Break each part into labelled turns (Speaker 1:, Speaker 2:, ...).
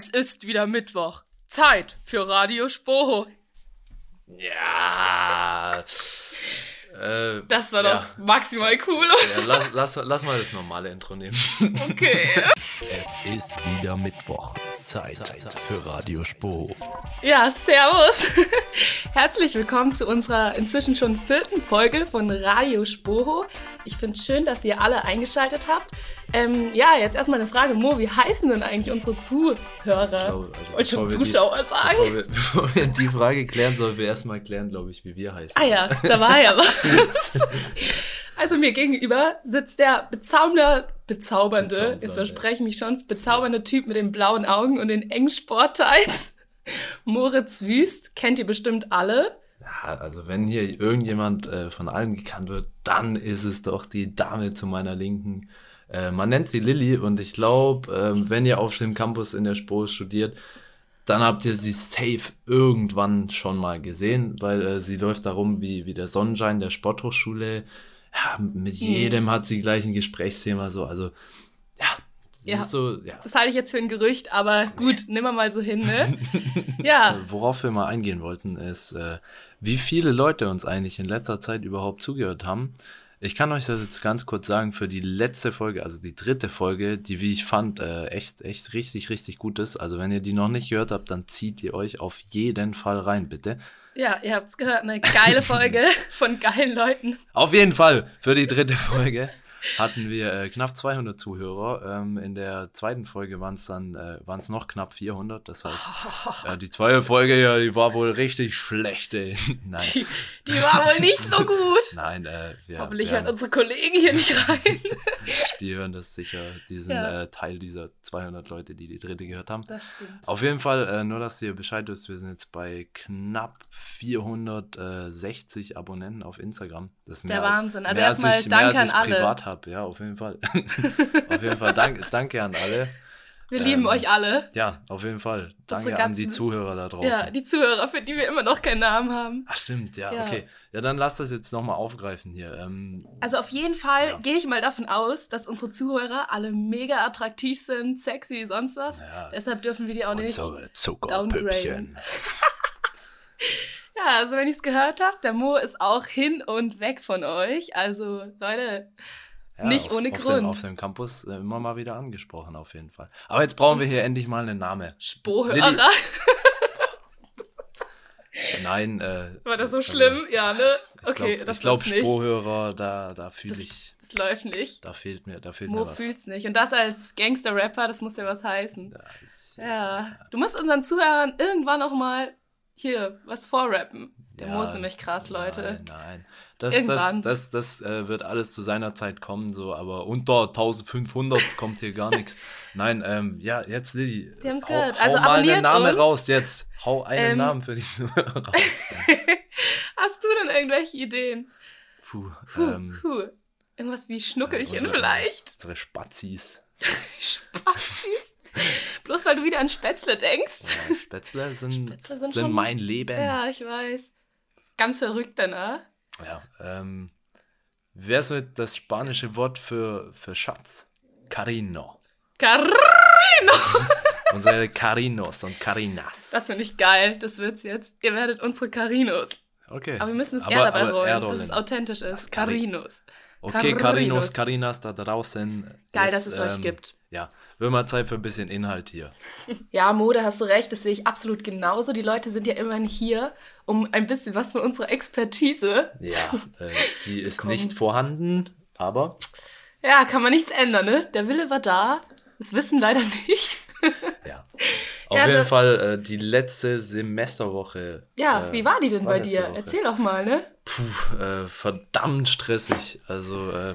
Speaker 1: Es ist wieder Mittwoch. Zeit für Radio Spoho.
Speaker 2: Ja. Äh,
Speaker 1: Das war
Speaker 2: ja.
Speaker 1: doch maximal cool.
Speaker 2: Ja, lass, lass, lass mal das normale Intro nehmen.
Speaker 1: Okay.
Speaker 3: Es ist wieder Mittwoch. Zeit für Radio Spo.
Speaker 1: Ja, servus. Herzlich willkommen zu unserer inzwischen schon vierten Folge von Radio Spoho. Ich finde es schön, dass ihr alle eingeschaltet habt. Ähm, ja, jetzt erstmal eine Frage. Mo, wie heißen denn eigentlich unsere Zuhörer?
Speaker 2: glaube,
Speaker 1: ich
Speaker 2: also
Speaker 1: wollte schon
Speaker 2: wir die-
Speaker 1: Zuschauer sagen.
Speaker 2: Bevor wir, bevor wir die Frage klären, sollen wir erstmal klären, glaube ich, wie wir heißen.
Speaker 1: Ah ja, da war ja was. Also mir gegenüber sitzt der bezaubernde, bezaubernde,
Speaker 2: Bezaubernde.
Speaker 1: jetzt verspreche ich mich schon, bezaubernde Typ mit den blauen Augen und den engen Sportteils. Moritz Wüst, kennt ihr bestimmt alle.
Speaker 2: Ja, also wenn hier irgendjemand äh, von allen gekannt wird, dann ist es doch die Dame zu meiner Linken. Äh, man nennt sie Lilly und ich glaube, ähm, wenn ihr auf dem Campus in der Spur studiert, dann habt ihr sie safe irgendwann schon mal gesehen, weil äh, sie läuft darum wie, wie der Sonnenschein der Sporthochschule. Ja, mit jedem hat sie gleich ein Gesprächsthema so, also ja,
Speaker 1: Ja.
Speaker 2: ist so, ja.
Speaker 1: Das halte ich jetzt für ein Gerücht, aber gut, nimm mal mal so hin, ne? Ja,
Speaker 2: Worauf wir mal eingehen wollten, ist, äh, wie viele Leute uns eigentlich in letzter Zeit überhaupt zugehört haben. Ich kann euch das jetzt ganz kurz sagen, für die letzte Folge, also die dritte Folge, die, wie ich fand, äh, echt, echt richtig, richtig gut ist. Also wenn ihr die noch nicht gehört habt, dann zieht ihr euch auf jeden Fall rein, bitte.
Speaker 1: ja, ihr habt's gehört, eine geile Folge von geilen Leuten.
Speaker 2: Auf jeden Fall, für die dritte Folge hatten wir äh, knapp 200 Zuhörer. Ähm, in der zweiten Folge waren es dann äh, waren's noch knapp 400. Das heißt, äh, die zweite Folge, ja, die war wohl richtig schlecht, ey. Nein.
Speaker 1: Die, die war wohl nicht so gut.
Speaker 2: Nein, äh, wir,
Speaker 1: Hoffentlich
Speaker 2: haben,
Speaker 1: unsere Kollegen hier nicht rein.
Speaker 2: die hören das sicher, diesen
Speaker 1: Ja.
Speaker 2: äh, Teil dieser 200 Leute, die die dritte gehört haben.
Speaker 1: Das stimmt.
Speaker 2: Auf jeden Fall, äh, nur dass ihr Bescheid wisst, wir sind jetzt bei knapp 460 Abonnenten auf Instagram. Das
Speaker 1: Der
Speaker 2: mehr,
Speaker 1: Wahnsinn. Also
Speaker 2: als
Speaker 1: erstmal
Speaker 2: ich-
Speaker 1: danke
Speaker 2: als
Speaker 1: an alle.
Speaker 2: privat habe, ja, auf jeden Fall. auf jeden Fall, danke, danke an alle.
Speaker 1: Wir lieben
Speaker 2: ähm,
Speaker 1: euch alle.
Speaker 2: Ja, auf jeden Fall. Danke an die Zuhörer da draußen.
Speaker 1: Ja, die Zuhörer, für die wir immer noch keinen Namen haben.
Speaker 2: Ach stimmt, ja,
Speaker 1: Ja.
Speaker 2: okay. Ja, dann lass das jetzt nochmal aufgreifen hier. Ähm,
Speaker 1: Also auf jeden Fall
Speaker 2: Ja.
Speaker 1: gehe ich mal davon aus, dass unsere Zuhörer alle mega attraktiv sind, sexy wie sonst was.
Speaker 2: Ja.
Speaker 1: Deshalb dürfen wir die auch nicht.
Speaker 3: Unsere Zuckerpüppchen.
Speaker 1: Ja, also wenn ihr es gehört habt, der Mo ist auch hin und weg von euch. Also Leute,
Speaker 2: Ja,
Speaker 1: Nicht
Speaker 2: auf,
Speaker 1: ohne
Speaker 2: auf
Speaker 1: Grund.
Speaker 2: Dem, auf dem Campus äh, immer mal wieder angesprochen, auf jeden Fall. Aber jetzt brauchen wir hier endlich mal einen Namen.
Speaker 1: Spohörer.
Speaker 2: Nein, äh.
Speaker 1: War das so
Speaker 2: also,
Speaker 1: schlimm? Ja, ne?
Speaker 2: Ich
Speaker 1: Okay,
Speaker 2: glaub,
Speaker 1: das
Speaker 2: Ich glaube. Spohörer, da, da fühle ich.
Speaker 1: das läuft nicht.
Speaker 2: Da fehlt mir, da fehlt
Speaker 1: Mo
Speaker 2: mir was.
Speaker 1: fühlt's nicht. Und das als Gangster-Rapper, das muss ja was heißen.
Speaker 2: Ja, ist-
Speaker 1: Ja. Du musst unseren Zuhörern irgendwann noch mal hier was vorrappen. Der
Speaker 2: Ja,
Speaker 1: ist nämlich krass, Leute.
Speaker 2: Nein, nein. Das, das,
Speaker 1: Irgendwann.
Speaker 2: das, das äh, wird alles zu seiner Zeit kommen, so, aber unter 1500 kommt hier gar nichts. Nein, ähm, ja, jetzt Lilly.
Speaker 1: Sie haben's
Speaker 2: hau-
Speaker 1: gehört.
Speaker 2: Hau
Speaker 1: Also
Speaker 2: mal einen Namen
Speaker 1: uns.
Speaker 2: raus jetzt. Hau einen
Speaker 1: Ähm,
Speaker 2: Namen für die Zuhörer raus.
Speaker 1: Hast du denn irgendwelche Ideen?
Speaker 2: Puh,
Speaker 1: Puh,
Speaker 2: ähm,
Speaker 1: puh. Irgendwas wie Schnuckelchen
Speaker 2: unsere-
Speaker 1: vielleicht?
Speaker 2: Unsere Spazis.
Speaker 1: Spazis? Bloß weil du wieder an Spätzle denkst.
Speaker 2: Ja, Spätzle sind,
Speaker 1: Spätzle sind
Speaker 2: sind,
Speaker 1: schon-
Speaker 2: mein Leben.
Speaker 1: Ja, ich weiß. Ganz verrückt danach.
Speaker 2: Ja, ähm, wer ist mit das spanische Wort für, für Schatz? Carino.
Speaker 1: Carino!
Speaker 2: Unsere Carinos und Carinas.
Speaker 1: Das finde ich geil. Das wird's jetzt. Ihr werdet unsere Carinos.
Speaker 2: Okay.
Speaker 1: Aber wir müssen es eher dabei rollen, dass es authentisch ist.
Speaker 2: Cari-
Speaker 1: Carinos.
Speaker 2: Okay,
Speaker 1: Carinos.
Speaker 2: Carinas da draußen.
Speaker 1: Geil,
Speaker 2: Jetzt,
Speaker 1: dass es euch
Speaker 2: ähm,
Speaker 1: gibt.
Speaker 2: Ja, wird mal Zeit für ein bisschen Inhalt hier.
Speaker 1: Ja, Mode, hast du recht, das sehe ich absolut genauso. Die Leute sind ja immerhin hier, um ein bisschen was von unserer Expertise.
Speaker 2: Ja, äh, die ist
Speaker 1: Bekommen.
Speaker 2: nicht vorhanden, aber
Speaker 1: Ja, kann man nichts ändern, ne? Der Wille war da. Das Wissen leider nicht.
Speaker 2: ja. Auf
Speaker 1: Ja,
Speaker 2: jeden
Speaker 1: also-
Speaker 2: Fall äh, die letzte Semesterwoche.
Speaker 1: Ja,
Speaker 2: äh,
Speaker 1: wie war die denn bei
Speaker 2: vorletzte
Speaker 1: dir?
Speaker 2: Woche.
Speaker 1: Erzähl doch mal, ne?
Speaker 2: Puh, äh, verdammt stressig. Also, äh,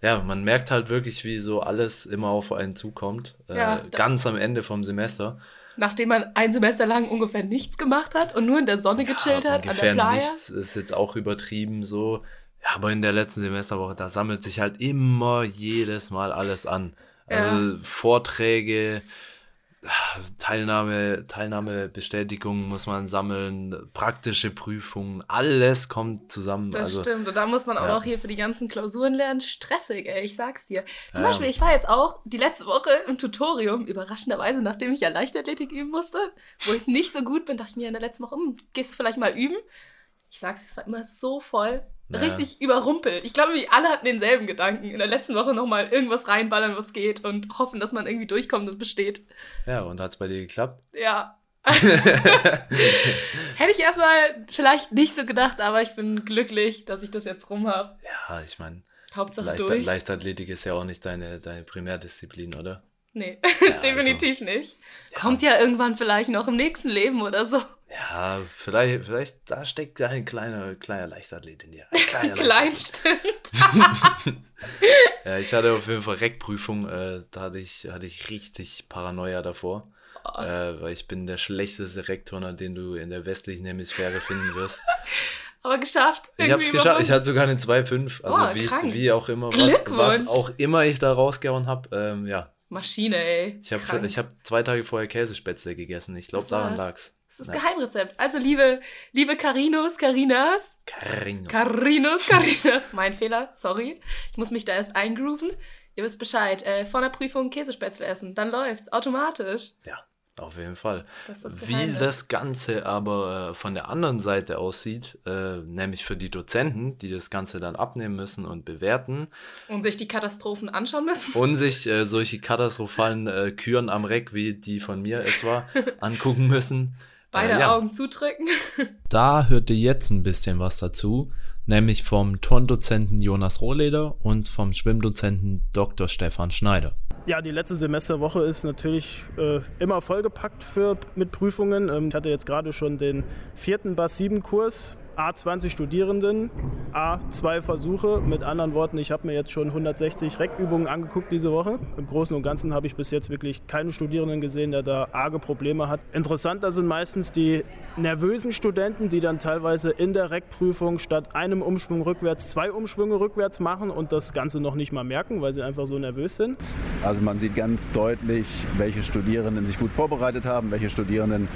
Speaker 2: ja, man merkt halt wirklich, wie so alles immer auf einen zukommt. Äh,
Speaker 1: Ja,
Speaker 2: ganz am Ende vom Semester.
Speaker 1: Nachdem man ein Semester lang ungefähr nichts gemacht hat und nur in der Sonne gechillt
Speaker 2: Ja,
Speaker 1: hat, an der
Speaker 2: ungefähr
Speaker 1: Playa.
Speaker 2: nichts ist jetzt auch übertrieben so. Ja, aber in der letzten Semesterwoche, da sammelt sich halt immer jedes Mal alles an. Also Vorträge, ah, Teilnahme, Teilnahmebestätigung muss man sammeln, praktische Prüfungen, alles kommt zusammen.
Speaker 1: Das
Speaker 2: also,
Speaker 1: stimmt. Und da muss man auch
Speaker 2: ja.
Speaker 1: noch hier für die ganzen Klausuren lernen. Stressig, ey, ich sag's dir. Zum
Speaker 2: Ja.
Speaker 1: Beispiel, ich war jetzt auch die letzte Woche im Tutorium, überraschenderweise, nachdem ich ja Leichtathletik üben musste, wo ich nicht so gut bin, dachte ich mir in der letzten Woche, hm, gehst du vielleicht mal üben? Ich sag's, es war immer so voll.
Speaker 2: Ja.
Speaker 1: Richtig überrumpelt. Ich glaube, wir alle hatten denselben Gedanken. In der letzten Woche nochmal irgendwas reinballern, was geht und hoffen, dass man irgendwie durchkommt und besteht.
Speaker 2: ja, und hat's bei dir geklappt?
Speaker 1: Ja. Hätte ich erstmal vielleicht nicht so gedacht, aber ich bin glücklich, dass ich das jetzt rum habe.
Speaker 2: Ja, ich meine,
Speaker 1: Hauptsache
Speaker 2: Leichter,
Speaker 1: durch.
Speaker 2: Leichtathletik ist ja auch nicht deine, deine Primärdisziplin, oder?
Speaker 1: Nee,
Speaker 2: also
Speaker 1: definitiv nicht. Kommt ja irgendwann vielleicht noch im nächsten Leben oder so.
Speaker 2: Ja, vielleicht, vielleicht, da steckt ein kleiner, kleiner Leichtathlet in dir. Ein kleiner
Speaker 1: Klein stimmt.
Speaker 2: Ja, ich hatte auf jeden Fall Reckprüfung, äh, da hatte ich, hatte ich richtig Paranoia davor.
Speaker 1: Oh.
Speaker 2: Äh, weil ich bin der schlechteste Reckturner, den du in der westlichen Hemisphäre finden wirst.
Speaker 1: Aber geschafft.
Speaker 2: Ich hab's
Speaker 1: Irgendwie
Speaker 2: geschafft, ich hatte sogar eine 2,5. Also
Speaker 1: Oh,
Speaker 2: wie,
Speaker 1: krank.
Speaker 2: wie auch immer, was, was auch immer ich da rausgehauen habe. Ähm, ja,
Speaker 1: Maschine, ey.
Speaker 2: ich habe ich hab zwei Tage vorher Käsespätzle gegessen. Ich glaube, daran lag's.
Speaker 1: Das ist
Speaker 2: Ja.
Speaker 1: das Geheimrezept. Also, liebe, liebe Carinos, Carinas,
Speaker 2: Carinos.
Speaker 1: Carinos, Carinas, mein Fehler, sorry. Ich muss mich da erst eingrooven. Ihr wisst Bescheid. Äh, vor der Prüfung Käsespätzle essen, dann läuft's automatisch.
Speaker 2: Ja, auf jeden Fall.
Speaker 1: Das
Speaker 2: Wie das Ganze aber äh, von der anderen Seite aussieht, äh, nämlich für die Dozenten, die das Ganze dann abnehmen müssen und bewerten
Speaker 1: Und sich die Katastrophen anschauen müssen.
Speaker 2: und sich äh, solche katastrophalen äh, Küren am Reck, wie die von mir es war, angucken müssen.
Speaker 1: Beide
Speaker 2: äh, ja.
Speaker 1: Augen zudrücken.
Speaker 3: Da hört ihr jetzt ein bisschen was dazu, nämlich vom Turndozenten Jonas Rohleder und vom Schwimmdozenten Dr. Stefan Schneider.
Speaker 4: Ja, die letzte Semesterwoche ist natürlich äh, immer vollgepackt für, mit Prüfungen. Ähm, ich hatte jetzt gerade schon den vierten BAS-7-Kurs, A20 Studierenden, A2 Versuche. Mit anderen Worten, ich habe mir jetzt schon 160 Reckübungen angeguckt diese Woche. Im Großen und Ganzen habe ich bis jetzt wirklich keinen Studierenden gesehen, der da arge Probleme hat. Interessanter sind meistens die nervösen Studenten, die dann teilweise in der Reckprüfung statt einem Umschwung rückwärts zwei Umschwünge rückwärts machen und das Ganze noch nicht mal merken, weil sie einfach so nervös sind.
Speaker 5: Also man sieht ganz deutlich, welche Studierenden sich gut vorbereitet haben, welche Studierenden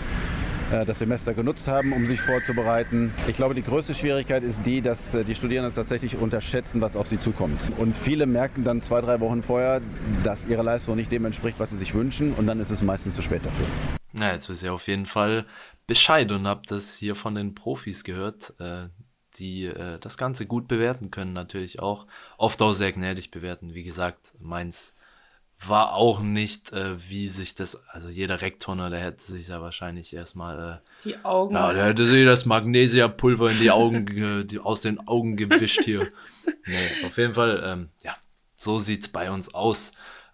Speaker 5: das Semester genutzt haben, um sich vorzubereiten. Ich glaube, die größte Schwierigkeit ist die, dass äh, die Studierenden tatsächlich unterschätzen, was auf sie zukommt. Und viele merken dann zwei, drei Wochen vorher, dass ihre Leistung nicht dem entspricht, was sie sich wünschen. Und dann ist es meistens zu spät dafür.
Speaker 2: Na, jetzt wisst ihr auf jeden Fall Bescheid und habt das hier von den Profis gehört, äh, die äh, das Ganze gut bewerten können, natürlich auch. Oft auch sehr gnädig bewerten. Wie gesagt, meins war auch nicht, äh, wie sich das, also jeder Rektoner, der hätte sich da wahrscheinlich erstmal, äh,
Speaker 1: Die Augen.
Speaker 2: ja, der hätte sich das Magnesiapulver in die Augen, ge- die, aus den Augen gewischt hier. Nee, auf jeden Fall, ähm, ja, so sieht's bei uns aus.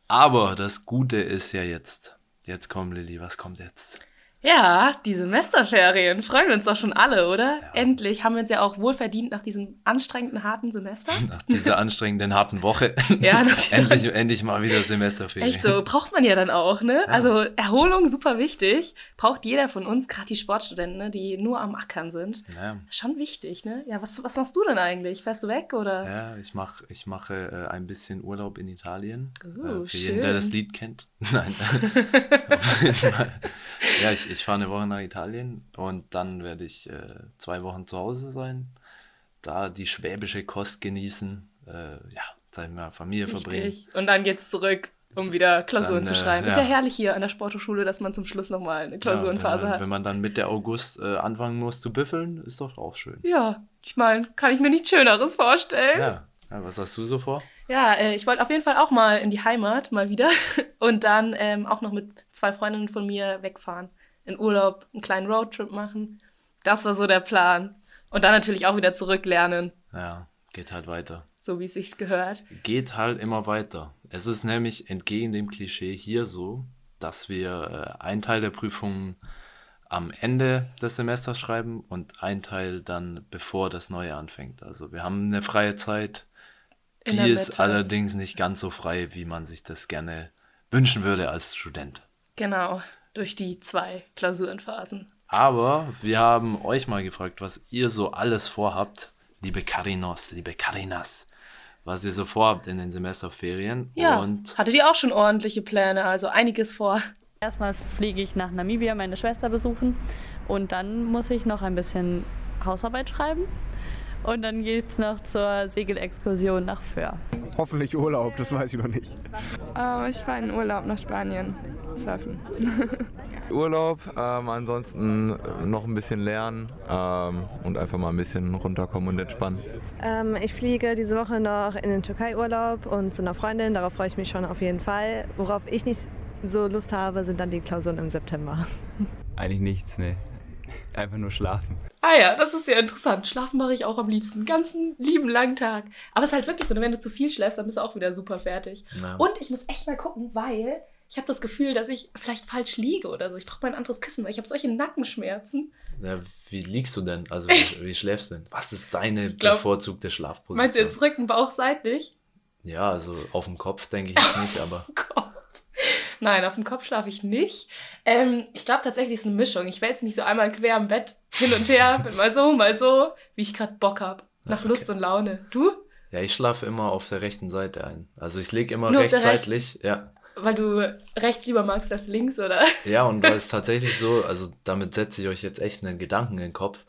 Speaker 2: Aber das Gute ist ja jetzt, jetzt komm Lilly, was kommt jetzt?
Speaker 1: Ja, die Semesterferien. Freuen wir uns doch schon alle, oder? Endlich haben wir uns ja auch wohlverdient nach diesem anstrengenden, harten Semester.
Speaker 2: Nach dieser anstrengenden, harten Woche.
Speaker 1: Ja, nach dieser-
Speaker 2: endlich, endlich mal wieder Semesterferien.
Speaker 1: Echt so, braucht man ja dann auch, ne? Also Erholung super wichtig. Braucht jeder von uns, gerade die Sportstudenten, ne, die nur am Ackern sind.
Speaker 2: Ja,
Speaker 1: Schon wichtig, ne? Ja, was, was machst du denn eigentlich? Fährst du weg oder?
Speaker 2: ja ich, mach, ich mache äh, ein bisschen Urlaub in Italien.
Speaker 1: Oh,
Speaker 2: äh, für jeden, der
Speaker 1: schön.
Speaker 2: das Lied kennt. Nein. Auf jeden Fall. Ja, ich, ich fahre eine Woche nach Italien und dann werde ich äh, zwei Wochen zu Hause sein. Da die schwäbische Kost genießen. Äh, ja, Zeit mit Familie verbringen.
Speaker 1: Richtig. Und dann geht's zurück, um wieder Klausuren
Speaker 2: Dann,
Speaker 1: zu
Speaker 2: äh,
Speaker 1: schreiben. Ist
Speaker 2: ja.
Speaker 1: ja herrlich hier an der Sporthochschule, dass man zum Schluss nochmal eine Klausurenphase
Speaker 2: ja, wenn,
Speaker 1: hat.
Speaker 2: wenn man dann Mitte August äh, anfangen muss zu büffeln, ist doch auch schön.
Speaker 1: Ja, ich meine, kann ich mir nichts Schöneres vorstellen.
Speaker 2: Ja. ja, was hast du so vor?
Speaker 1: Ja, äh, ich wollte auf jeden Fall auch mal in die Heimat, mal wieder. Und dann ähm, auch noch mit zwei Freundinnen von mir wegfahren. In Urlaub, einen kleinen Roadtrip machen. Das war so der Plan. Und dann natürlich auch wieder zurücklernen,
Speaker 2: Ja, geht halt weiter.
Speaker 1: so wie es sich gehört.
Speaker 2: Geht halt immer weiter. Es ist nämlich entgegen dem Klischee hier so, dass wir äh, einen Teil der Prüfungen am Ende des Semesters schreiben und einen Teil dann bevor das neue anfängt. Also wir haben eine freie Zeit,
Speaker 1: In
Speaker 2: die ist
Speaker 1: Mitte.
Speaker 2: allerdings nicht ganz so frei, wie man sich das gerne wünschen würde als Student.
Speaker 1: Genau, durch die zwei Klausurenphasen.
Speaker 2: Aber wir haben euch mal gefragt, was ihr so alles vorhabt, liebe Karinos, liebe Karinas, was ihr so vorhabt in den Semesterferien.
Speaker 1: Ja,
Speaker 2: Und
Speaker 1: hattet ihr auch schon ordentliche Pläne, also einiges vor.
Speaker 6: Erstmal fliege ich nach Namibia meine Schwester besuchen und dann muss ich noch ein bisschen Hausarbeit schreiben. Und dann geht es noch zur Segelexkursion nach Föhr.
Speaker 7: Hoffentlich Urlaub, das weiß ich noch nicht.
Speaker 8: Ähm, ich fahre in Urlaub nach Spanien, surfen.
Speaker 9: Urlaub, ähm, ansonsten noch ein bisschen lernen ähm, und einfach mal ein bisschen runterkommen und entspannen.
Speaker 10: Ähm, ich fliege diese Woche noch in den Türkei-Urlaub und zu einer Freundin, darauf freue ich mich schon auf jeden Fall. Worauf ich nicht so Lust habe, sind dann die Klausuren im September.
Speaker 11: Eigentlich nichts, ne. Einfach nur schlafen.
Speaker 1: Ah ja, das ist ja interessant. Schlafen mache ich auch am liebsten. Ganzen lieben langen Tag. Aber es ist halt wirklich so, wenn du zu viel schläfst, dann bist du auch wieder super fertig.
Speaker 2: Ja.
Speaker 1: Und ich muss echt mal gucken, weil ich habe das Gefühl, dass ich vielleicht falsch liege oder so. Ich brauche mal ein anderes Kissen, weil ich habe solche Nackenschmerzen.
Speaker 2: Ja, wie liegst du denn? Also wie, wie schläfst du denn? Was ist deine
Speaker 1: glaub,
Speaker 2: bevorzugte Schlafposition?
Speaker 1: Meinst du jetzt Rücken, Bauch, seitlich?
Speaker 2: Ja, also auf dem Kopf denke ich nicht, aber.
Speaker 1: Kopf. Nein, auf dem Kopf schlafe ich nicht. Ähm, ich glaube tatsächlich ist eine Mischung. Ich wälze mich so einmal quer im Bett hin und her, bin mal so, mal so, wie ich gerade Bock habe. Nach okay. Lust und Laune. Du?
Speaker 2: Ja, ich schlafe immer auf der rechten Seite ein. Also ich lege immer rechts seitlich, ja.
Speaker 1: Weil du rechts lieber magst als links, oder?
Speaker 2: Ja, und weil es tatsächlich so, also damit setze ich euch jetzt echt einen Gedanken in den Kopf.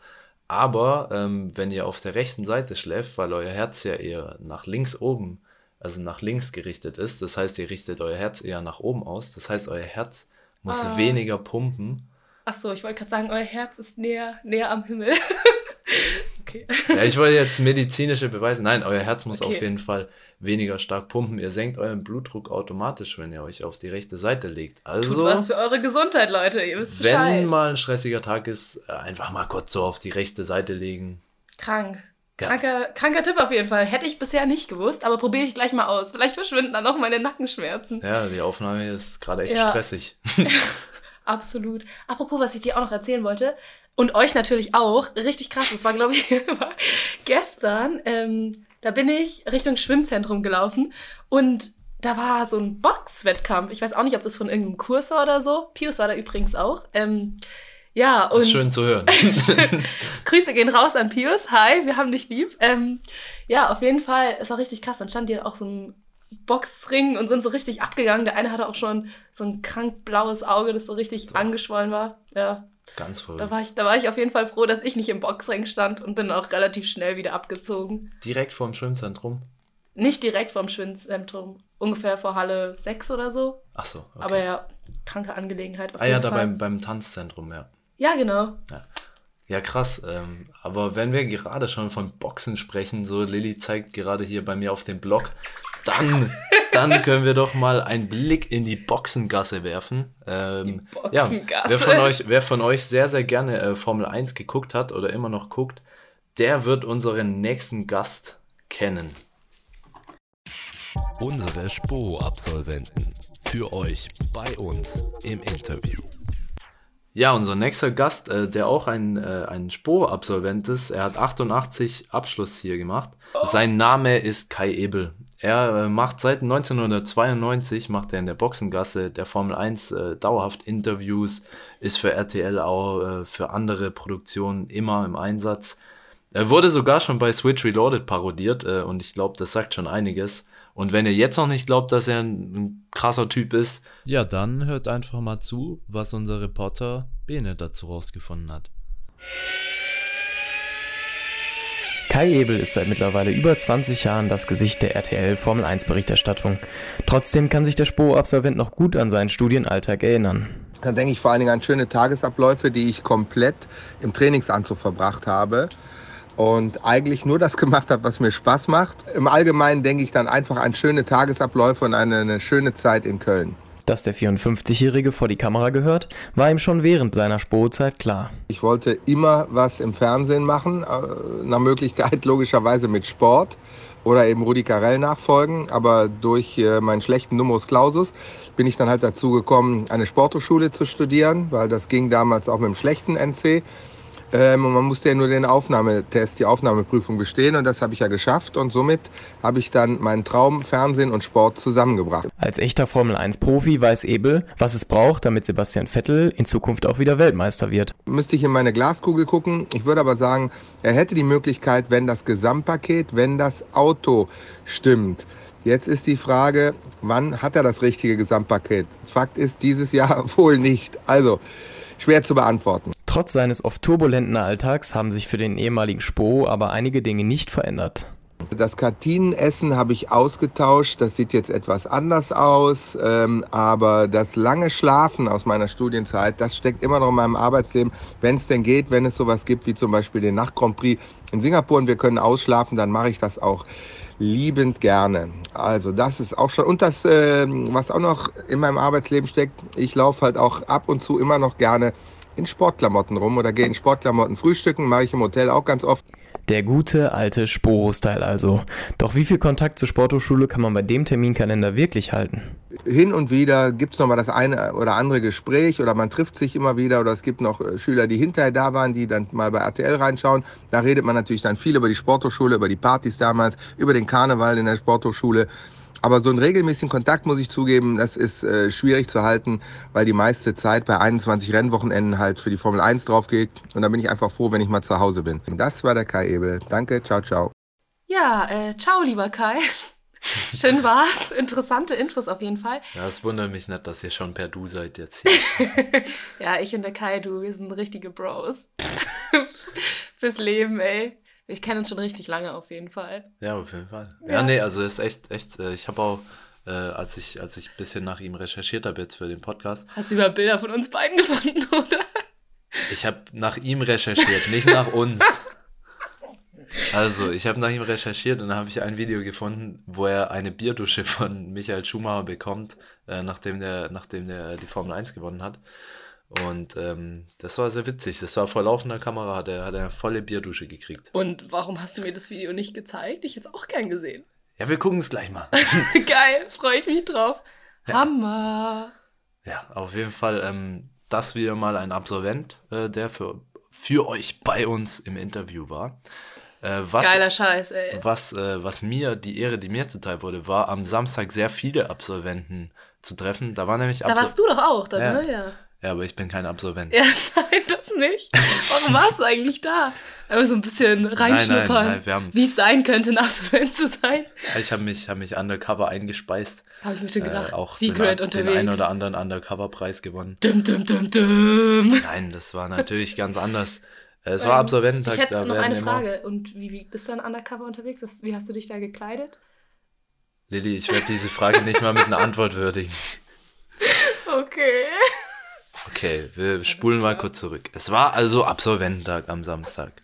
Speaker 2: Aber ähm, wenn ihr auf der rechten Seite schläft, weil euer Herz ja eher nach links oben also nach links gerichtet ist. Das heißt, ihr richtet euer Herz eher nach oben aus. Das heißt, euer Herz muss ah. weniger pumpen.
Speaker 1: Ach so, ich wollte gerade sagen, euer Herz ist näher, näher am Himmel.
Speaker 2: okay. Ja, ich wollte jetzt medizinische Beweise. Nein, euer Herz muss okay. auf jeden Fall weniger stark pumpen. Ihr senkt euren Blutdruck automatisch, wenn ihr euch auf die rechte Seite legt. Also,
Speaker 1: Tut was für eure Gesundheit, Leute. Ihr wisst Bescheid.
Speaker 2: Wenn mal ein stressiger Tag ist, einfach mal kurz so auf die rechte Seite legen.
Speaker 1: Krank. Kranker, kranker Tipp auf jeden Fall. Hätte ich bisher nicht gewusst, aber probiere ich gleich mal aus. Vielleicht verschwinden dann auch meine Nackenschmerzen.
Speaker 2: Ja, die Aufnahme ist gerade echt ja. stressig.
Speaker 1: Absolut. Apropos, was ich dir auch noch erzählen wollte und euch natürlich auch, richtig krass, das war glaube ich gestern, ähm, da bin ich Richtung Schwimmzentrum gelaufen und da war so ein Boxwettkampf. Ich weiß auch nicht, ob das von irgendeinem Kurs war oder so. Pius war da übrigens auch. Ähm, ja, und.
Speaker 2: schön zu hören.
Speaker 1: Grüße gehen raus an Pius. Hi, wir haben dich lieb. Ähm, ja, auf jeden Fall, es war richtig krass. Dann stand die auch so ein Boxring und sind so richtig abgegangen. Der eine hatte auch schon so ein krank blaues Auge, das so richtig so. angeschwollen war. Ja.
Speaker 2: Ganz voll.
Speaker 1: Da war, ich, da war ich auf jeden Fall froh, dass ich nicht im Boxring stand und bin auch relativ schnell wieder abgezogen.
Speaker 2: Direkt vorm Schwimmzentrum?
Speaker 1: Nicht direkt vorm Schwimmzentrum. Ungefähr vor Halle 6 oder so.
Speaker 2: Ach so. Okay.
Speaker 1: Aber ja, kranke Angelegenheit.
Speaker 2: Ah ja, da beim, beim Tanzzentrum, ja.
Speaker 1: Ja, genau.
Speaker 2: Ja, ja krass. Ähm, aber wenn wir gerade schon von Boxen sprechen, so Lilly zeigt gerade hier bei mir auf dem Blog, dann, dann können wir doch mal einen Blick in die Boxengasse werfen. Ähm, die Boxengasse. Ja, wer, von euch, wer von euch sehr, sehr gerne äh, Formel 1 geguckt hat oder immer noch guckt, der wird unseren nächsten Gast kennen.
Speaker 3: Unsere Spo-Absolventen. Für euch bei uns im Interview.
Speaker 2: Ja, unser nächster Gast, äh, der auch ein, äh, ein Spo-Absolvent ist, er hat 88 Abschluss hier gemacht. Oh. Sein Name ist Kai Ebel. Er äh, macht seit 1992, macht er in der Boxengasse der Formel 1 äh, dauerhaft Interviews, ist für RTL auch äh, für andere Produktionen immer im Einsatz. Er wurde sogar schon bei Switch Reloaded parodiert äh, und ich glaube, das sagt schon einiges. Und wenn ihr jetzt noch nicht glaubt, dass er ein, ein krasser Typ ist.
Speaker 3: Ja, dann hört einfach mal zu, was unser Reporter Bene dazu rausgefunden hat.
Speaker 12: Kai Ebel ist seit mittlerweile über 20 Jahren das Gesicht der RTL Formel 1 Berichterstattung. Trotzdem kann sich der SPO-Absolvent noch gut an seinen Studienalltag erinnern.
Speaker 13: Da denke ich vor allen Dingen an schöne Tagesabläufe, die ich komplett im Trainingsanzug verbracht habe und eigentlich nur das gemacht habe, was mir Spaß macht. Im Allgemeinen denke ich dann einfach an schöne Tagesabläufe und eine, eine schöne Zeit in Köln.
Speaker 12: Dass der 54-Jährige vor die Kamera gehört, war ihm schon während seiner Sportzeit klar.
Speaker 13: Ich wollte immer was im Fernsehen machen, äh, nach Möglichkeit logischerweise mit Sport oder eben Rudi Carell nachfolgen. Aber durch äh, meinen schlechten Numerus Clausus bin ich dann halt dazu gekommen, eine Sporthochschule zu studieren, weil das ging damals auch mit dem schlechten NC. Ähm, und man musste ja nur den Aufnahmetest, die Aufnahmeprüfung bestehen und das habe ich ja geschafft und somit habe ich dann meinen Traum Fernsehen und Sport zusammengebracht.
Speaker 12: Als echter Formel 1-Profi weiß Ebel, was es braucht, damit Sebastian Vettel in Zukunft auch wieder Weltmeister wird.
Speaker 13: Müsste ich in meine Glaskugel gucken. Ich würde aber sagen, er hätte die Möglichkeit, wenn das Gesamtpaket, wenn das Auto stimmt. Jetzt ist die Frage, wann hat er das richtige Gesamtpaket? Fakt ist, dieses Jahr wohl nicht. Also, schwer zu beantworten.
Speaker 12: Trotz seines oft turbulenten Alltags haben sich für den ehemaligen Spo aber einige Dinge nicht verändert.
Speaker 13: Das Kantinenessen habe ich ausgetauscht. Das sieht jetzt etwas anders aus. Ähm, aber das lange Schlafen aus meiner Studienzeit, das steckt immer noch in meinem Arbeitsleben. Wenn es denn geht, wenn es sowas gibt wie zum Beispiel den Nacht Grand Prix in Singapur und wir können ausschlafen, dann mache ich das auch liebend gerne. Also das ist auch schon. Und das, äh, was auch noch in meinem Arbeitsleben steckt, ich laufe halt auch ab und zu immer noch gerne in Sportklamotten rum oder gehe in Sportklamotten frühstücken, mache ich im Hotel auch ganz oft.
Speaker 12: Der gute alte Sporo-Style also. Doch wie viel Kontakt zur Sporthochschule kann man bei dem Terminkalender wirklich halten?
Speaker 13: Hin und wieder gibt es nochmal das eine oder andere Gespräch oder man trifft sich immer wieder oder es gibt noch äh, Schüler, die hinterher da waren, die dann mal bei RTL reinschauen. Da redet man natürlich dann viel über die Sporthochschule, über die Partys damals, über den Karneval in der Sporthochschule. Aber so einen regelmäßigen Kontakt, muss ich zugeben, das ist äh, schwierig zu halten, weil die meiste Zeit bei 21 Rennwochenenden halt für die Formel 1 drauf geht. Und da bin ich einfach froh, wenn ich mal zu Hause bin. Das war der Kai Ebel. Danke, ciao, ciao.
Speaker 1: Ja, äh, ciao, lieber Kai. Schön war's. Interessante Infos auf jeden Fall.
Speaker 2: Ja, es wundert mich nicht, dass ihr schon per Du seid jetzt hier.
Speaker 1: ja, ich und der Kai, du, wir sind richtige Bros. Fürs Leben, ey. Wir kennen uns schon richtig lange auf jeden Fall.
Speaker 2: Ja, auf jeden Fall. Ja, ja nee, also ist echt, echt, äh, ich habe auch, äh, als ich, als ich ein bisschen nach ihm recherchiert habe jetzt für den Podcast.
Speaker 1: Hast du über Bilder von uns beiden gefunden, oder?
Speaker 2: Ich habe nach ihm recherchiert, nicht nach uns. Also, ich habe nach ihm recherchiert und dann habe ich ein Video gefunden, wo er eine Bierdusche von Michael Schumacher bekommt, äh, nachdem der, nachdem der die Formel 1 gewonnen hat. Und ähm, das war sehr witzig. Das war vor laufender Kamera, hat er, hat er eine volle Bierdusche gekriegt.
Speaker 1: Und warum hast du mir das Video nicht gezeigt? Ich hätte es auch gern gesehen.
Speaker 2: Ja, wir gucken es gleich mal.
Speaker 1: Geil, freue ich mich drauf. Hammer.
Speaker 2: Ja, auf jeden Fall ähm, das wieder mal ein Absolvent, äh, der für, für euch bei uns im Interview war.
Speaker 1: Äh, was, Geiler Scheiß, ey.
Speaker 2: Was, äh, was mir, die Ehre, die mir zuteil wurde, war am Samstag sehr viele Absolventen zu treffen. Da war nämlich
Speaker 1: Da warst du doch auch, dann,
Speaker 2: ja.
Speaker 1: ne? Ja.
Speaker 2: Ja, aber ich bin kein Absolvent.
Speaker 1: Ja, nein, das nicht. Warum warst du eigentlich da? Aber so ein bisschen reinschnuppern, wie es sein könnte, ein Absolvent zu sein.
Speaker 2: Ich habe mich, hab mich undercover eingespeist.
Speaker 1: Habe ich mir schon gedacht.
Speaker 2: Äh, auch
Speaker 1: Secret
Speaker 2: den,
Speaker 1: unterwegs.
Speaker 2: den einen oder anderen Undercover-Preis gewonnen.
Speaker 1: Dum, dum, dum, dum.
Speaker 2: Nein, das war natürlich ganz anders. Es war Absolvententag.
Speaker 1: Ich hätte noch eine Frage. Und wie, wie bist du dann undercover unterwegs? Das, wie hast du dich da gekleidet?
Speaker 2: Lilly, ich werde diese Frage nicht mal mit einer Antwort würdigen.
Speaker 1: Okay.
Speaker 2: Okay, wir spulen mal kurz zurück. Es war also Absolvententag am Samstag.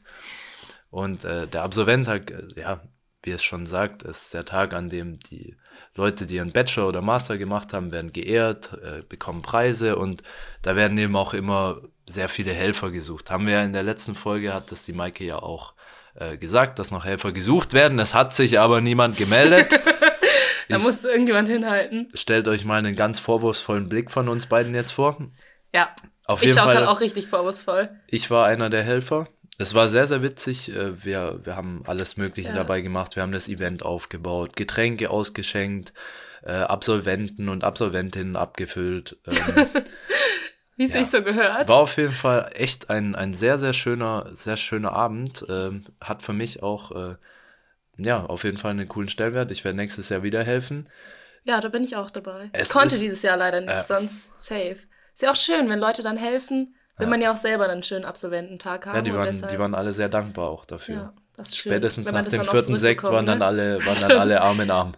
Speaker 2: Und äh, der Absolvententag, äh, ja, wie es schon sagt, ist der Tag, an dem die Leute, die ihren Bachelor oder Master gemacht haben, werden geehrt, äh, bekommen Preise und da werden eben auch immer sehr viele Helfer gesucht. Haben wir ja in der letzten Folge, hat das die Maike ja auch äh, gesagt, dass noch Helfer gesucht werden. Es hat sich aber niemand gemeldet.
Speaker 1: da musste irgendjemand hinhalten.
Speaker 2: Stellt euch mal einen ganz vorwurfsvollen Blick von uns beiden jetzt vor.
Speaker 1: Ja.
Speaker 2: Auf
Speaker 1: ich
Speaker 2: jeden Fall.
Speaker 1: gerade auch richtig vorwurfsvoll.
Speaker 2: Ich war einer der Helfer. Es war sehr, sehr witzig. Äh, Wir, wir haben alles Mögliche
Speaker 1: Ja.
Speaker 2: dabei gemacht. Wir haben das Event aufgebaut, Getränke ausgeschenkt, äh, Absolventen und Absolventinnen abgefüllt. Ähm,
Speaker 1: Wie es
Speaker 2: Ja.
Speaker 1: sich so gehört.
Speaker 2: War auf jeden Fall echt ein, ein sehr, sehr schöner, sehr schöner Abend. Ähm, hat für mich auch, äh, ja, auf jeden Fall einen coolen Stellenwert. Ich werde nächstes Jahr wieder helfen.
Speaker 1: Ja, da bin ich auch dabei.
Speaker 2: Es
Speaker 1: ich konnte
Speaker 2: ist-
Speaker 1: dieses Jahr leider nicht,
Speaker 2: Ja.
Speaker 1: sonst safe. Ist ja auch schön, wenn Leute dann helfen, will man ja auch selber einen schönen Absolvententag haben.
Speaker 2: Ja, die waren,
Speaker 1: deshalb,
Speaker 2: die waren alle sehr dankbar auch dafür.
Speaker 1: Ja, das ist schön.
Speaker 2: Spätestens nach dem
Speaker 1: dann auch
Speaker 2: vierten Sekt waren dann,
Speaker 1: zurückbekommt,
Speaker 2: alle,
Speaker 1: ne?
Speaker 2: waren dann alle Arm in Arm.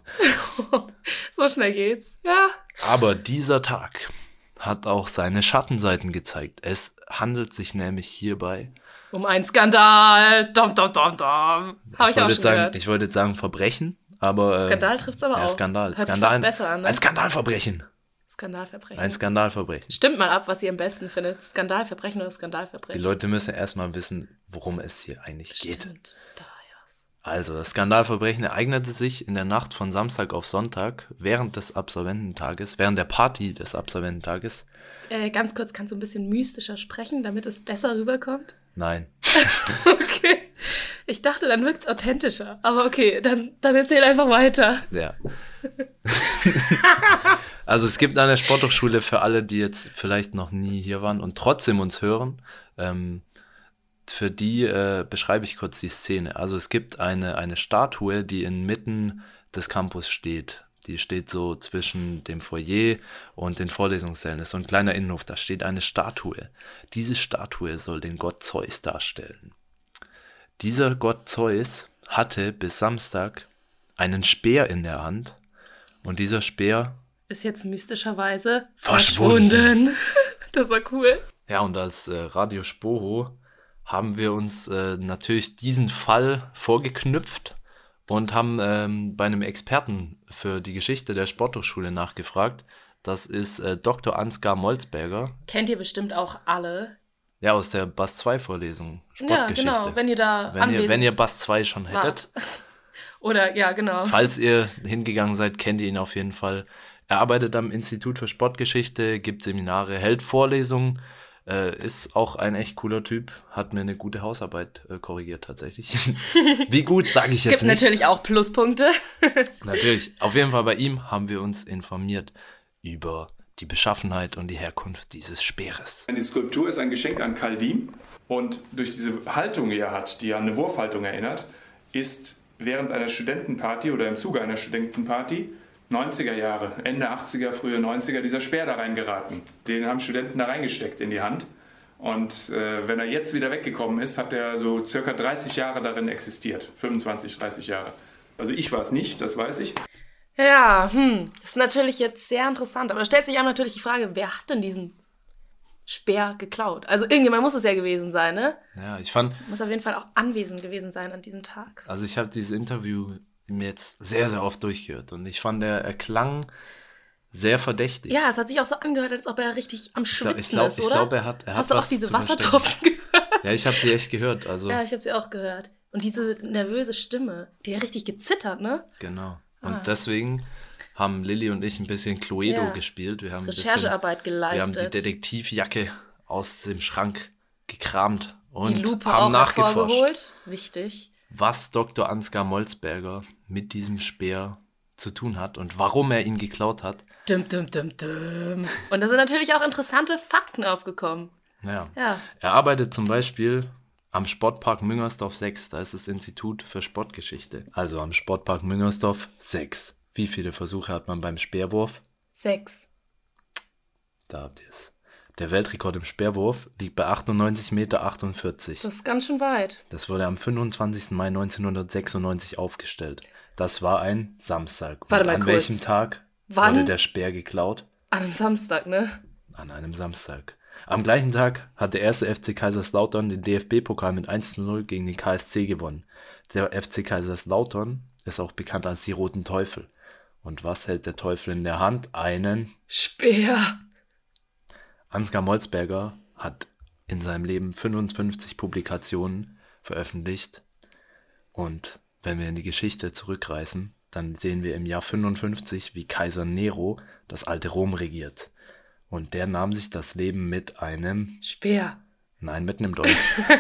Speaker 1: so schnell geht's. Ja.
Speaker 2: Aber dieser Tag hat auch seine Schattenseiten gezeigt. Es handelt sich nämlich hierbei.
Speaker 1: Um einen Skandal. Dom, dom, dom, dom. Habe ich, auch
Speaker 2: wollte
Speaker 1: schon
Speaker 2: sagen,
Speaker 1: gehört.
Speaker 2: ich wollte jetzt sagen Verbrechen, aber. äh,
Speaker 1: Skandal trifft's aber
Speaker 2: ja,
Speaker 1: auch.
Speaker 2: Skandal.
Speaker 1: Hört sich
Speaker 2: Skandal
Speaker 1: fast besser an, ne?
Speaker 2: Ein Skandalverbrechen.
Speaker 1: Skandalverbrechen.
Speaker 2: Ein Skandalverbrechen.
Speaker 1: Stimmt mal ab, was ihr am besten findet. Skandalverbrechen oder
Speaker 2: Die
Speaker 1: Skandalverbrechen.
Speaker 2: Leute müssen erstmal wissen, worum es hier eigentlich geht.
Speaker 1: Stimmt. Da, ja.
Speaker 2: Also, das Skandalverbrechen ereignete sich in der Nacht von Samstag auf Sonntag während des Absolvententages, während der Party des Absolvententages.
Speaker 1: Äh, ganz kurz, kannst du ein bisschen mystischer sprechen, damit es besser rüberkommt?
Speaker 2: Nein.
Speaker 1: okay. Ich dachte, dann wirkt es authentischer. Aber okay, dann, dann erzähl einfach weiter.
Speaker 2: Ja. also es gibt eine Sporthochschule für alle, die jetzt vielleicht noch nie hier waren und trotzdem uns hören. Ähm, für die äh, beschreibe ich kurz die Szene. Also es gibt eine, eine Statue, die inmitten des Campus steht. Die steht so zwischen dem Foyer und den Vorlesungssälen. Das ist so ein kleiner Innenhof. Da steht eine Statue. Diese Statue soll den Gott Zeus darstellen. Dieser Gott Zeus hatte bis Samstag einen Speer in der Hand. Und dieser Speer
Speaker 1: ist jetzt mystischerweise
Speaker 2: verschwunden.
Speaker 1: verschwunden. das war cool.
Speaker 2: Ja, und als äh, Radio Spoho haben wir uns äh, natürlich diesen Fall vorgeknüpft und haben ähm, bei einem Experten für die Geschichte der Sporthochschule nachgefragt. Das ist äh, Dr. Ansgar Molzberger.
Speaker 1: Kennt ihr bestimmt auch alle.
Speaker 2: Ja, aus der BAS 2 Vorlesung.
Speaker 1: Sportgeschichte. Ja, genau, wenn ihr da
Speaker 2: wenn ihr, wenn ihr BAS 2 schon hättet.
Speaker 1: Wart. Oder, ja, genau.
Speaker 2: Falls ihr hingegangen seid, kennt ihr ihn auf jeden Fall. Er arbeitet am Institut für Sportgeschichte, gibt Seminare, hält Vorlesungen äh, ist auch ein echt cooler Typ, hat mir eine gute Hausarbeit äh, korrigiert tatsächlich. Wie gut, sage ich jetzt
Speaker 1: Gibt
Speaker 2: nicht.
Speaker 1: natürlich auch Pluspunkte.
Speaker 2: natürlich. Auf jeden Fall bei ihm haben wir uns informiert über die Beschaffenheit und die Herkunft dieses Speeres.
Speaker 14: Die Skulptur ist ein Geschenk an Kaldim und durch diese Haltung, die er hat, die an eine Wurfhaltung erinnert, ist während einer Studentenparty oder im Zuge einer Studentenparty 90er Jahre, Ende 80er, frühe 90er, dieser Speer da reingeraten. Den haben Studenten da reingesteckt in die Hand. Und äh, wenn er jetzt wieder weggekommen ist, hat er so circa 30 Jahre darin existiert. 25, 30 Jahre. Also ich war es nicht, das weiß ich.
Speaker 1: Ja, hm, ist natürlich jetzt sehr interessant. Aber da stellt sich einem natürlich die Frage, wer hat denn diesen Speer geklaut? Also irgendjemand muss es ja gewesen sein, ne?
Speaker 2: Ja, ich fand...
Speaker 1: Muss auf jeden Fall auch anwesend gewesen sein an diesem Tag.
Speaker 2: Also ich habe dieses Interview mir jetzt sehr, sehr oft durchgehört. Und ich fand, er, klang sehr verdächtig.
Speaker 1: Ja, es hat sich auch so angehört, als ob er richtig am Schwitzen
Speaker 2: ich glaub,
Speaker 1: ist,
Speaker 2: ich
Speaker 1: oder?
Speaker 2: Ich glaube, er hat, er hat
Speaker 1: Hast du auch diese Wassertropfen gehört?
Speaker 2: Ja, ich habe sie echt gehört. Also.
Speaker 1: Ja, ich habe sie auch gehört. Und diese nervöse Stimme, die hat richtig gezittert, ne?
Speaker 2: Genau. Und ah. deswegen haben Lilly und ich ein bisschen Cluedo ja. gespielt. Wir haben
Speaker 1: Recherchearbeit
Speaker 2: bisschen,
Speaker 1: geleistet.
Speaker 2: Wir haben die Detektivjacke aus dem Schrank gekramt und
Speaker 1: die Lupe
Speaker 2: haben
Speaker 1: auch
Speaker 2: nachgeforscht.
Speaker 1: Wichtig.
Speaker 2: Was Dr. Ansgar Molzberger mit diesem Speer zu tun hat und warum er ihn geklaut hat.
Speaker 1: Dum, dum, dum, dum. Und da sind natürlich auch interessante Fakten aufgekommen.
Speaker 2: Ja.
Speaker 1: ja.
Speaker 2: Er arbeitet zum Beispiel am Sportpark Müngersdorf 6, da ist das Institut für Sportgeschichte. Also am Sportpark Müngersdorf 6. Wie viele Versuche hat man beim Speerwurf?
Speaker 1: Sechs.
Speaker 2: Da habt ihr es. Der Weltrekord im Speerwurf liegt bei 98,48 Meter.
Speaker 1: Das ist ganz schön weit.
Speaker 2: Das wurde am 25. Mai 1996 aufgestellt. Das war ein Samstag.
Speaker 1: Warte mal
Speaker 2: an
Speaker 1: kurz.
Speaker 2: welchem Tag
Speaker 1: Wann?
Speaker 2: wurde der Speer geklaut?
Speaker 1: An einem Samstag, ne?
Speaker 2: An einem Samstag. Am gleichen Tag hat der erste FC Kaiserslautern den DFB-Pokal mit 1:0 gegen den KSC gewonnen. Der FC Kaiserslautern ist auch bekannt als die Roten Teufel. Und was hält der Teufel in der Hand? Einen
Speaker 1: Speer.
Speaker 2: Ansgar Molzberger hat in seinem Leben 55 Publikationen veröffentlicht. Und wenn wir in die Geschichte zurückreisen, dann sehen wir im Jahr 55, wie Kaiser Nero das alte Rom regiert. Und der nahm sich das Leben mit einem
Speaker 1: Speer.
Speaker 2: Nein, mit einem Dolch.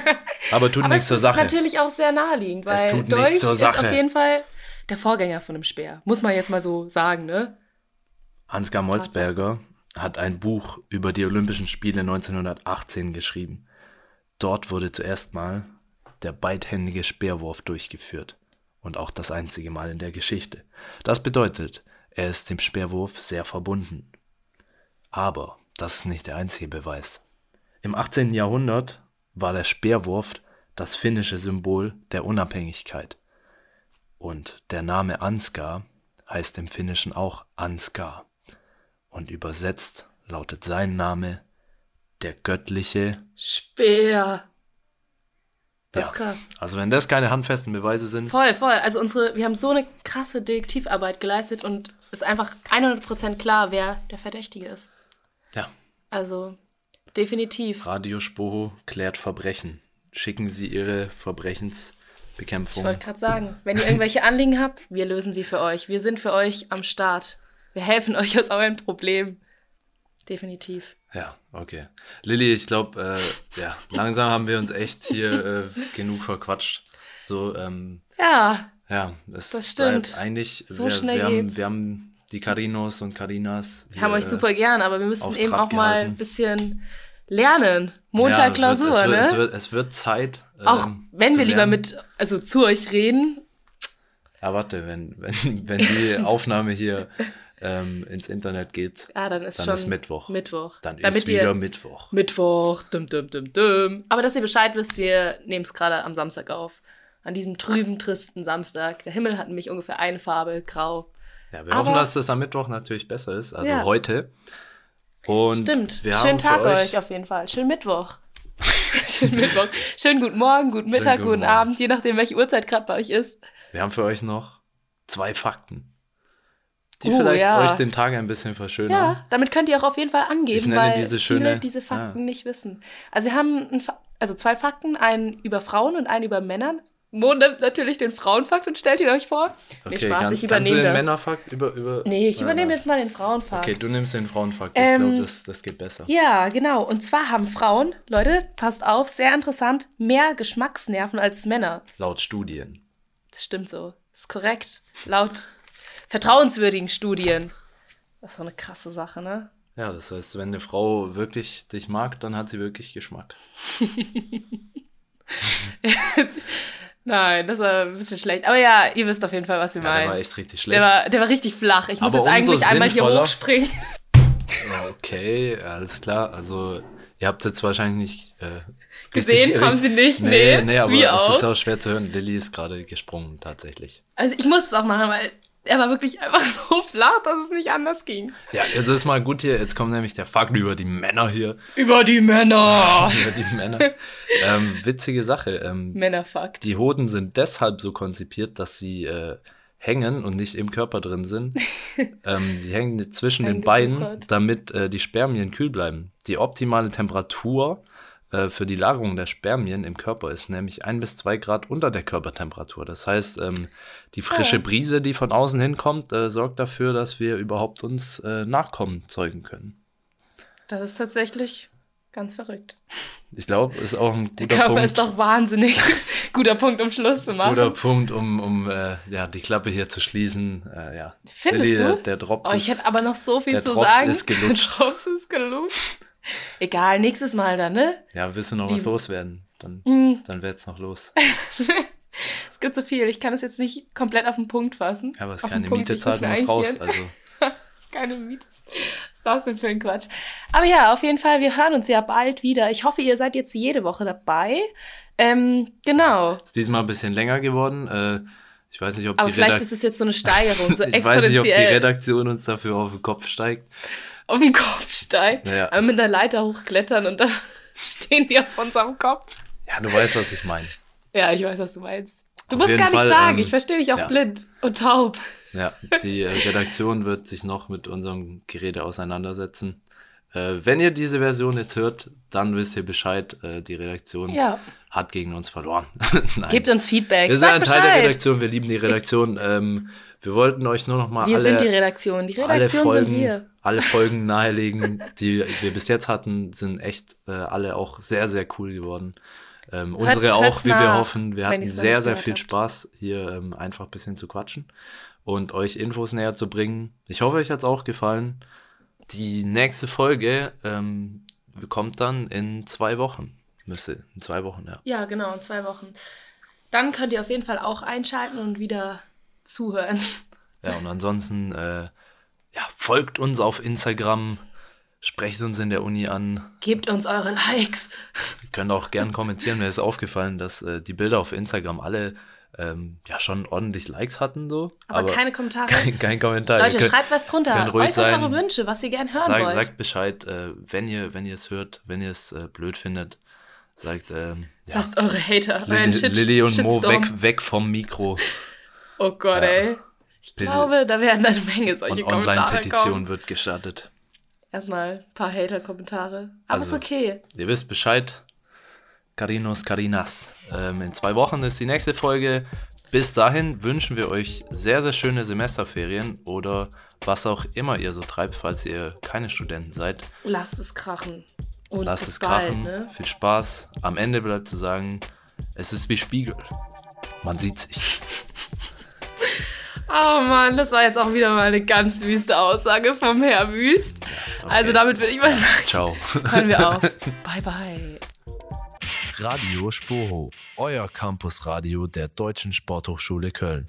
Speaker 2: Aber tut
Speaker 1: Aber
Speaker 2: nichts zur Sache.
Speaker 1: Das ist natürlich auch sehr naheliegend, weil
Speaker 2: es tut
Speaker 1: Dolch
Speaker 2: nichts zur Sache.
Speaker 1: ist auf jeden Fall der Vorgänger von einem Speer. Muss man jetzt mal so sagen, ne?
Speaker 2: Ansgar Molzberger hat ein Buch über die Olympischen Spiele 1918 geschrieben. Dort wurde zuerst mal der beidhändige Speerwurf durchgeführt und auch das einzige Mal in der Geschichte. Das bedeutet, er ist dem Speerwurf sehr verbunden. Aber das ist nicht der einzige Beweis. Im 18. Jahrhundert war der Speerwurf das finnische Symbol der Unabhängigkeit. Und der Name Ansgar heißt im Finnischen auch Ansgar und übersetzt lautet sein Name der göttliche
Speaker 1: Speer. Das
Speaker 2: ja.
Speaker 1: ist krass.
Speaker 2: Also wenn das keine handfesten Beweise sind.
Speaker 1: Voll, voll. Also unsere, wir haben so eine krasse Detektivarbeit geleistet und es ist einfach 100% klar, wer der Verdächtige ist.
Speaker 2: Ja.
Speaker 1: Also definitiv.
Speaker 2: Radio Spoho klärt Verbrechen. Schicken Sie Ihre Verbrechensbekämpfung.
Speaker 1: Ich wollte gerade sagen, wenn ihr irgendwelche Anliegen habt, wir lösen sie für euch. Wir sind für euch am Start. Wir helfen euch aus euren Problemen. Definitiv.
Speaker 2: Ja, okay. Lilly, ich glaube, äh, ja, langsam haben wir uns echt hier äh, genug verquatscht. So, ähm,
Speaker 1: Ja,
Speaker 2: ja, es
Speaker 1: das stimmt.
Speaker 2: eigentlich,
Speaker 1: So
Speaker 2: wir,
Speaker 1: schnell
Speaker 2: wir, haben, wir haben die Carinos und Carinas.
Speaker 1: wir haben euch super gern, aber wir müssen eben
Speaker 2: Trab
Speaker 1: auch mal
Speaker 2: gehalten.
Speaker 1: ein bisschen lernen. Montag
Speaker 2: Ja,
Speaker 1: Klausur,
Speaker 2: wird,
Speaker 1: ne?
Speaker 2: Es wird, es wird Zeit.
Speaker 1: auch
Speaker 2: ähm,
Speaker 1: wenn wir lieber
Speaker 2: lernen.
Speaker 1: mit, also zu euch reden.
Speaker 2: Ja, warte, wenn, wenn, wenn die Aufnahme hier ähm, ins Internet geht,
Speaker 1: Ja, dann ist
Speaker 2: dann
Speaker 1: schon
Speaker 2: ist Mittwoch.
Speaker 1: Mittwoch.
Speaker 2: Dann
Speaker 1: Damit
Speaker 2: ist wieder Mittwoch.
Speaker 1: Mittwoch, dum, dum, dum, dum. Aber dass ihr Bescheid wisst, wir nehmen es gerade am Samstag auf. An diesem trüben, tristen Samstag. Der Himmel hat nämlich ungefähr eine Farbe, grau.
Speaker 2: Ja, wir
Speaker 1: Aber-
Speaker 2: hoffen, dass das am Mittwoch natürlich besser ist, also
Speaker 1: Ja.
Speaker 2: heute. Und
Speaker 1: Stimmt. Schönen Tag
Speaker 2: euch,
Speaker 1: euch auf jeden Fall. Schönen Mittwoch. Schönen Mittwoch. Schönen guten Morgen, guten Mittag,
Speaker 2: guten
Speaker 1: guten
Speaker 2: Morgen.
Speaker 1: Abend, je nachdem, welche Uhrzeit gerade bei euch ist.
Speaker 2: Wir haben für euch noch zwei Fakten, die
Speaker 1: Oh,
Speaker 2: vielleicht
Speaker 1: ja.
Speaker 2: euch den Tag ein bisschen verschönern.
Speaker 1: Ja, damit könnt ihr auch auf jeden Fall angeben, weil
Speaker 2: diese
Speaker 1: viele
Speaker 2: schöne-
Speaker 1: diese Fakten
Speaker 2: ja.
Speaker 1: nicht wissen. Also wir haben also zwei Fakten, einen über Frauen und einen über Männern. Mo nimmt natürlich den Frauenfakt und stellt ihn euch vor. nee,
Speaker 2: Okay,
Speaker 1: Spaß,
Speaker 2: kannst,
Speaker 1: ich
Speaker 2: kannst du
Speaker 1: übernehme
Speaker 2: den
Speaker 1: das.
Speaker 2: Männerfakt über, über
Speaker 1: Nee, ich übernehme jetzt mal den Frauenfakt.
Speaker 2: Okay, du nimmst den Frauenfakt. Ich
Speaker 1: Ähm,
Speaker 2: glaube, das, das geht besser.
Speaker 1: Ja, genau. Und zwar haben Frauen, Leute, passt auf, sehr interessant, mehr Geschmacksnerven als Männer.
Speaker 2: Laut Studien.
Speaker 1: Das stimmt so. Das ist korrekt. Laut vertrauenswürdigen Studien. Das ist so eine krasse Sache, ne?
Speaker 2: Ja, das heißt, wenn eine Frau wirklich dich mag, dann hat sie wirklich Geschmack.
Speaker 1: Nein, das war ein bisschen schlecht. Aber ja, ihr wisst auf jeden Fall, was wir
Speaker 2: Ja,
Speaker 1: meinen.
Speaker 2: der war echt richtig schlecht.
Speaker 1: Der war, der war richtig flach. Ich muss
Speaker 2: Aber
Speaker 1: jetzt eigentlich einmal hier hochspringen.
Speaker 2: Okay, alles klar. Also, ihr habt jetzt wahrscheinlich nicht. Äh,
Speaker 1: Gesehen haben sie nicht,
Speaker 2: nee.
Speaker 1: nee.
Speaker 2: Nee, aber es
Speaker 1: auch.
Speaker 2: ist auch schwer zu hören. Lilly ist gerade gesprungen, tatsächlich.
Speaker 1: Also ich muss es auch machen, weil er war wirklich einfach so flach, dass es nicht anders ging.
Speaker 2: Ja, jetzt ist mal gut hier. Jetzt kommt nämlich der Fakt über die Männer hier.
Speaker 1: Über die Männer!
Speaker 2: über die Männer. ähm, witzige Sache. Ähm,
Speaker 1: Männerfakt.
Speaker 2: Die Hoden sind deshalb so konzipiert, dass sie äh, hängen und nicht im Körper drin sind. ähm, sie hängen zwischen den Beinen, damit äh, die Spermien kühl bleiben. Die optimale Temperatur äh, für die Lagerung der Spermien im Körper ist nämlich ein bis zwei Grad unter der Körpertemperatur. Das heißt, ähm, die frische
Speaker 1: Ah.
Speaker 2: Brise, die von außen hinkommt, äh, sorgt dafür, dass wir überhaupt uns äh, Nachkommen zeugen können.
Speaker 1: Das ist tatsächlich ganz verrückt.
Speaker 2: Ich glaube, ist auch ein
Speaker 1: Der
Speaker 2: guter
Speaker 1: Körper
Speaker 2: Punkt.
Speaker 1: ist doch wahnsinnig. Guter Punkt, um Schluss zu machen.
Speaker 2: Guter Punkt, um, um äh, ja, die Klappe hier zu schließen. Äh, ja.
Speaker 1: Findest
Speaker 2: Lilly,
Speaker 1: du?
Speaker 2: Der, der Drops
Speaker 1: Oh, ich hätte aber noch so viel
Speaker 2: der
Speaker 1: zu
Speaker 2: Drops
Speaker 1: sagen.
Speaker 2: ist gelutscht.
Speaker 1: Der Drops ist gelutscht. Egal, nächstes Mal dann, ne?
Speaker 2: Ja, willst du noch was
Speaker 1: Die-
Speaker 2: loswerden? Dann,
Speaker 1: Mm.
Speaker 2: dann wär's noch los.
Speaker 1: Es gibt so viel. Ich kann es jetzt nicht komplett auf den Punkt fassen.
Speaker 2: Ja, aber es ist
Speaker 1: Auf
Speaker 2: keine
Speaker 1: Punkt,
Speaker 2: Miete, zahlt muss raus. Also,
Speaker 1: Das ist keine Miete. Was ist das denn für ein Quatsch? Aber ja, auf jeden Fall, wir hören uns ja bald wieder. Ich hoffe, ihr seid jetzt jede Woche dabei. Ähm, genau.
Speaker 2: ist diesmal ein bisschen länger geworden. Äh, ich weiß nicht, ob
Speaker 1: Aber
Speaker 2: die
Speaker 1: vielleicht
Speaker 2: Redak-
Speaker 1: ist es jetzt so eine Steigerung, so
Speaker 2: Ich weiß nicht, ob die Redaktion uns dafür auf den Kopf steigt.
Speaker 1: Auf den Kopf steigt.
Speaker 2: Ja.
Speaker 1: Aber mit einer Leiter hochklettern und dann stehen die auf unserem Kopf.
Speaker 2: Ja, du weißt, was ich meine.
Speaker 1: Ja, ich weiß, was du meinst. Du
Speaker 2: Auf
Speaker 1: musst gar nichts sagen.
Speaker 2: ähm,
Speaker 1: ich verstehe dich auch
Speaker 2: ja.
Speaker 1: blind und taub.
Speaker 2: Ja, die äh, Redaktion wird sich noch mit unserem Gerede auseinandersetzen. Äh, wenn ihr diese Version jetzt hört, dann wisst ihr Bescheid. Äh, die Redaktion
Speaker 1: Ja.
Speaker 2: Hat gegen uns verloren.
Speaker 1: Gebt uns Feedback.
Speaker 2: Wir sind ein Teil der. Redaktion, wir lieben die Redaktion. Ähm, wir wollten euch nur noch mal
Speaker 1: Wir
Speaker 2: alle,
Speaker 1: sind die Redaktion. Die
Speaker 2: alle
Speaker 1: Redaktion
Speaker 2: Folgen,
Speaker 1: sind wir.
Speaker 2: alle Folgen nahelegen, die wir bis jetzt hatten, sind echt äh, alle auch sehr, sehr cool geworden. Ähm,
Speaker 1: Hört-
Speaker 2: unsere auch, wie wir
Speaker 1: nach,
Speaker 2: hoffen. Wir hatten sehr, sehr viel
Speaker 1: habt.
Speaker 2: Spaß, hier ähm, einfach ein bisschen zu quatschen und euch Infos näher zu bringen. Ich hoffe, euch hat's auch gefallen. Die nächste Folge ähm, kommt dann in zwei Wochen. Müsste in zwei Wochen, ja.
Speaker 1: Ja, genau, in zwei Wochen. Dann könnt ihr auf jeden Fall auch einschalten und wieder zuhören.
Speaker 2: Ja, und ansonsten, äh, ja, folgt uns auf Instagram, sprecht uns in der Uni an.
Speaker 1: Gebt uns eure Likes.
Speaker 2: Ihr könnt auch gern kommentieren. Mir ist aufgefallen, dass äh, die Bilder auf Instagram alle ähm, ja schon ordentlich Likes hatten, so.
Speaker 1: Aber keine Kommentare.
Speaker 2: Kein, kein Kommentar.
Speaker 1: Leute,
Speaker 2: könnt-
Speaker 1: schreibt was drunter.
Speaker 2: könnt ruhig sein.
Speaker 1: eure Wünsche, was ihr gern hören
Speaker 2: Sag,
Speaker 1: wollt.
Speaker 2: sagt Bescheid, äh, wenn ihr wenn ihr es hört, wenn ihr es äh, blöd findet. Sagt, ähm, ja.
Speaker 1: Lasst eure Hater, euren
Speaker 2: Lilly,
Speaker 1: Shit
Speaker 2: Lilly und Mo
Speaker 1: Shitstorm.
Speaker 2: weg, weg vom Mikro.
Speaker 1: Oh Gott,
Speaker 2: Ja.
Speaker 1: ey. Ich
Speaker 2: Lilly.
Speaker 1: glaube, da werden eine Menge solche
Speaker 2: Und
Speaker 1: Kommentare
Speaker 2: Online-Petition
Speaker 1: kommen.
Speaker 2: wird gestartet.
Speaker 1: Erstmal ein paar Hater-Kommentare. Aber
Speaker 2: Also,
Speaker 1: ist okay.
Speaker 2: Ihr wisst Bescheid. Carinos, Carinas. Ähm, in zwei Wochen ist die nächste Folge. Bis dahin wünschen wir euch sehr, sehr schöne Semesterferien oder was auch immer ihr so treibt, falls ihr keine Studenten seid.
Speaker 1: Lasst es krachen. Und
Speaker 2: Lasst
Speaker 1: bis
Speaker 2: es
Speaker 1: bald,
Speaker 2: krachen.
Speaker 1: Ne?
Speaker 2: Viel Spaß. Am Ende bleibt zu sagen, es ist wie Spiegel. Man sieht sich.
Speaker 1: Oh Mann, das war jetzt auch wieder mal eine ganz wüste Aussage vom Herr Wüst. Also damit würde ich mal sagen,
Speaker 2: Ciao.
Speaker 1: hören wir auf. Bye, bye.
Speaker 3: Radio Spoho, euer Campusradio der Deutschen Sporthochschule Köln.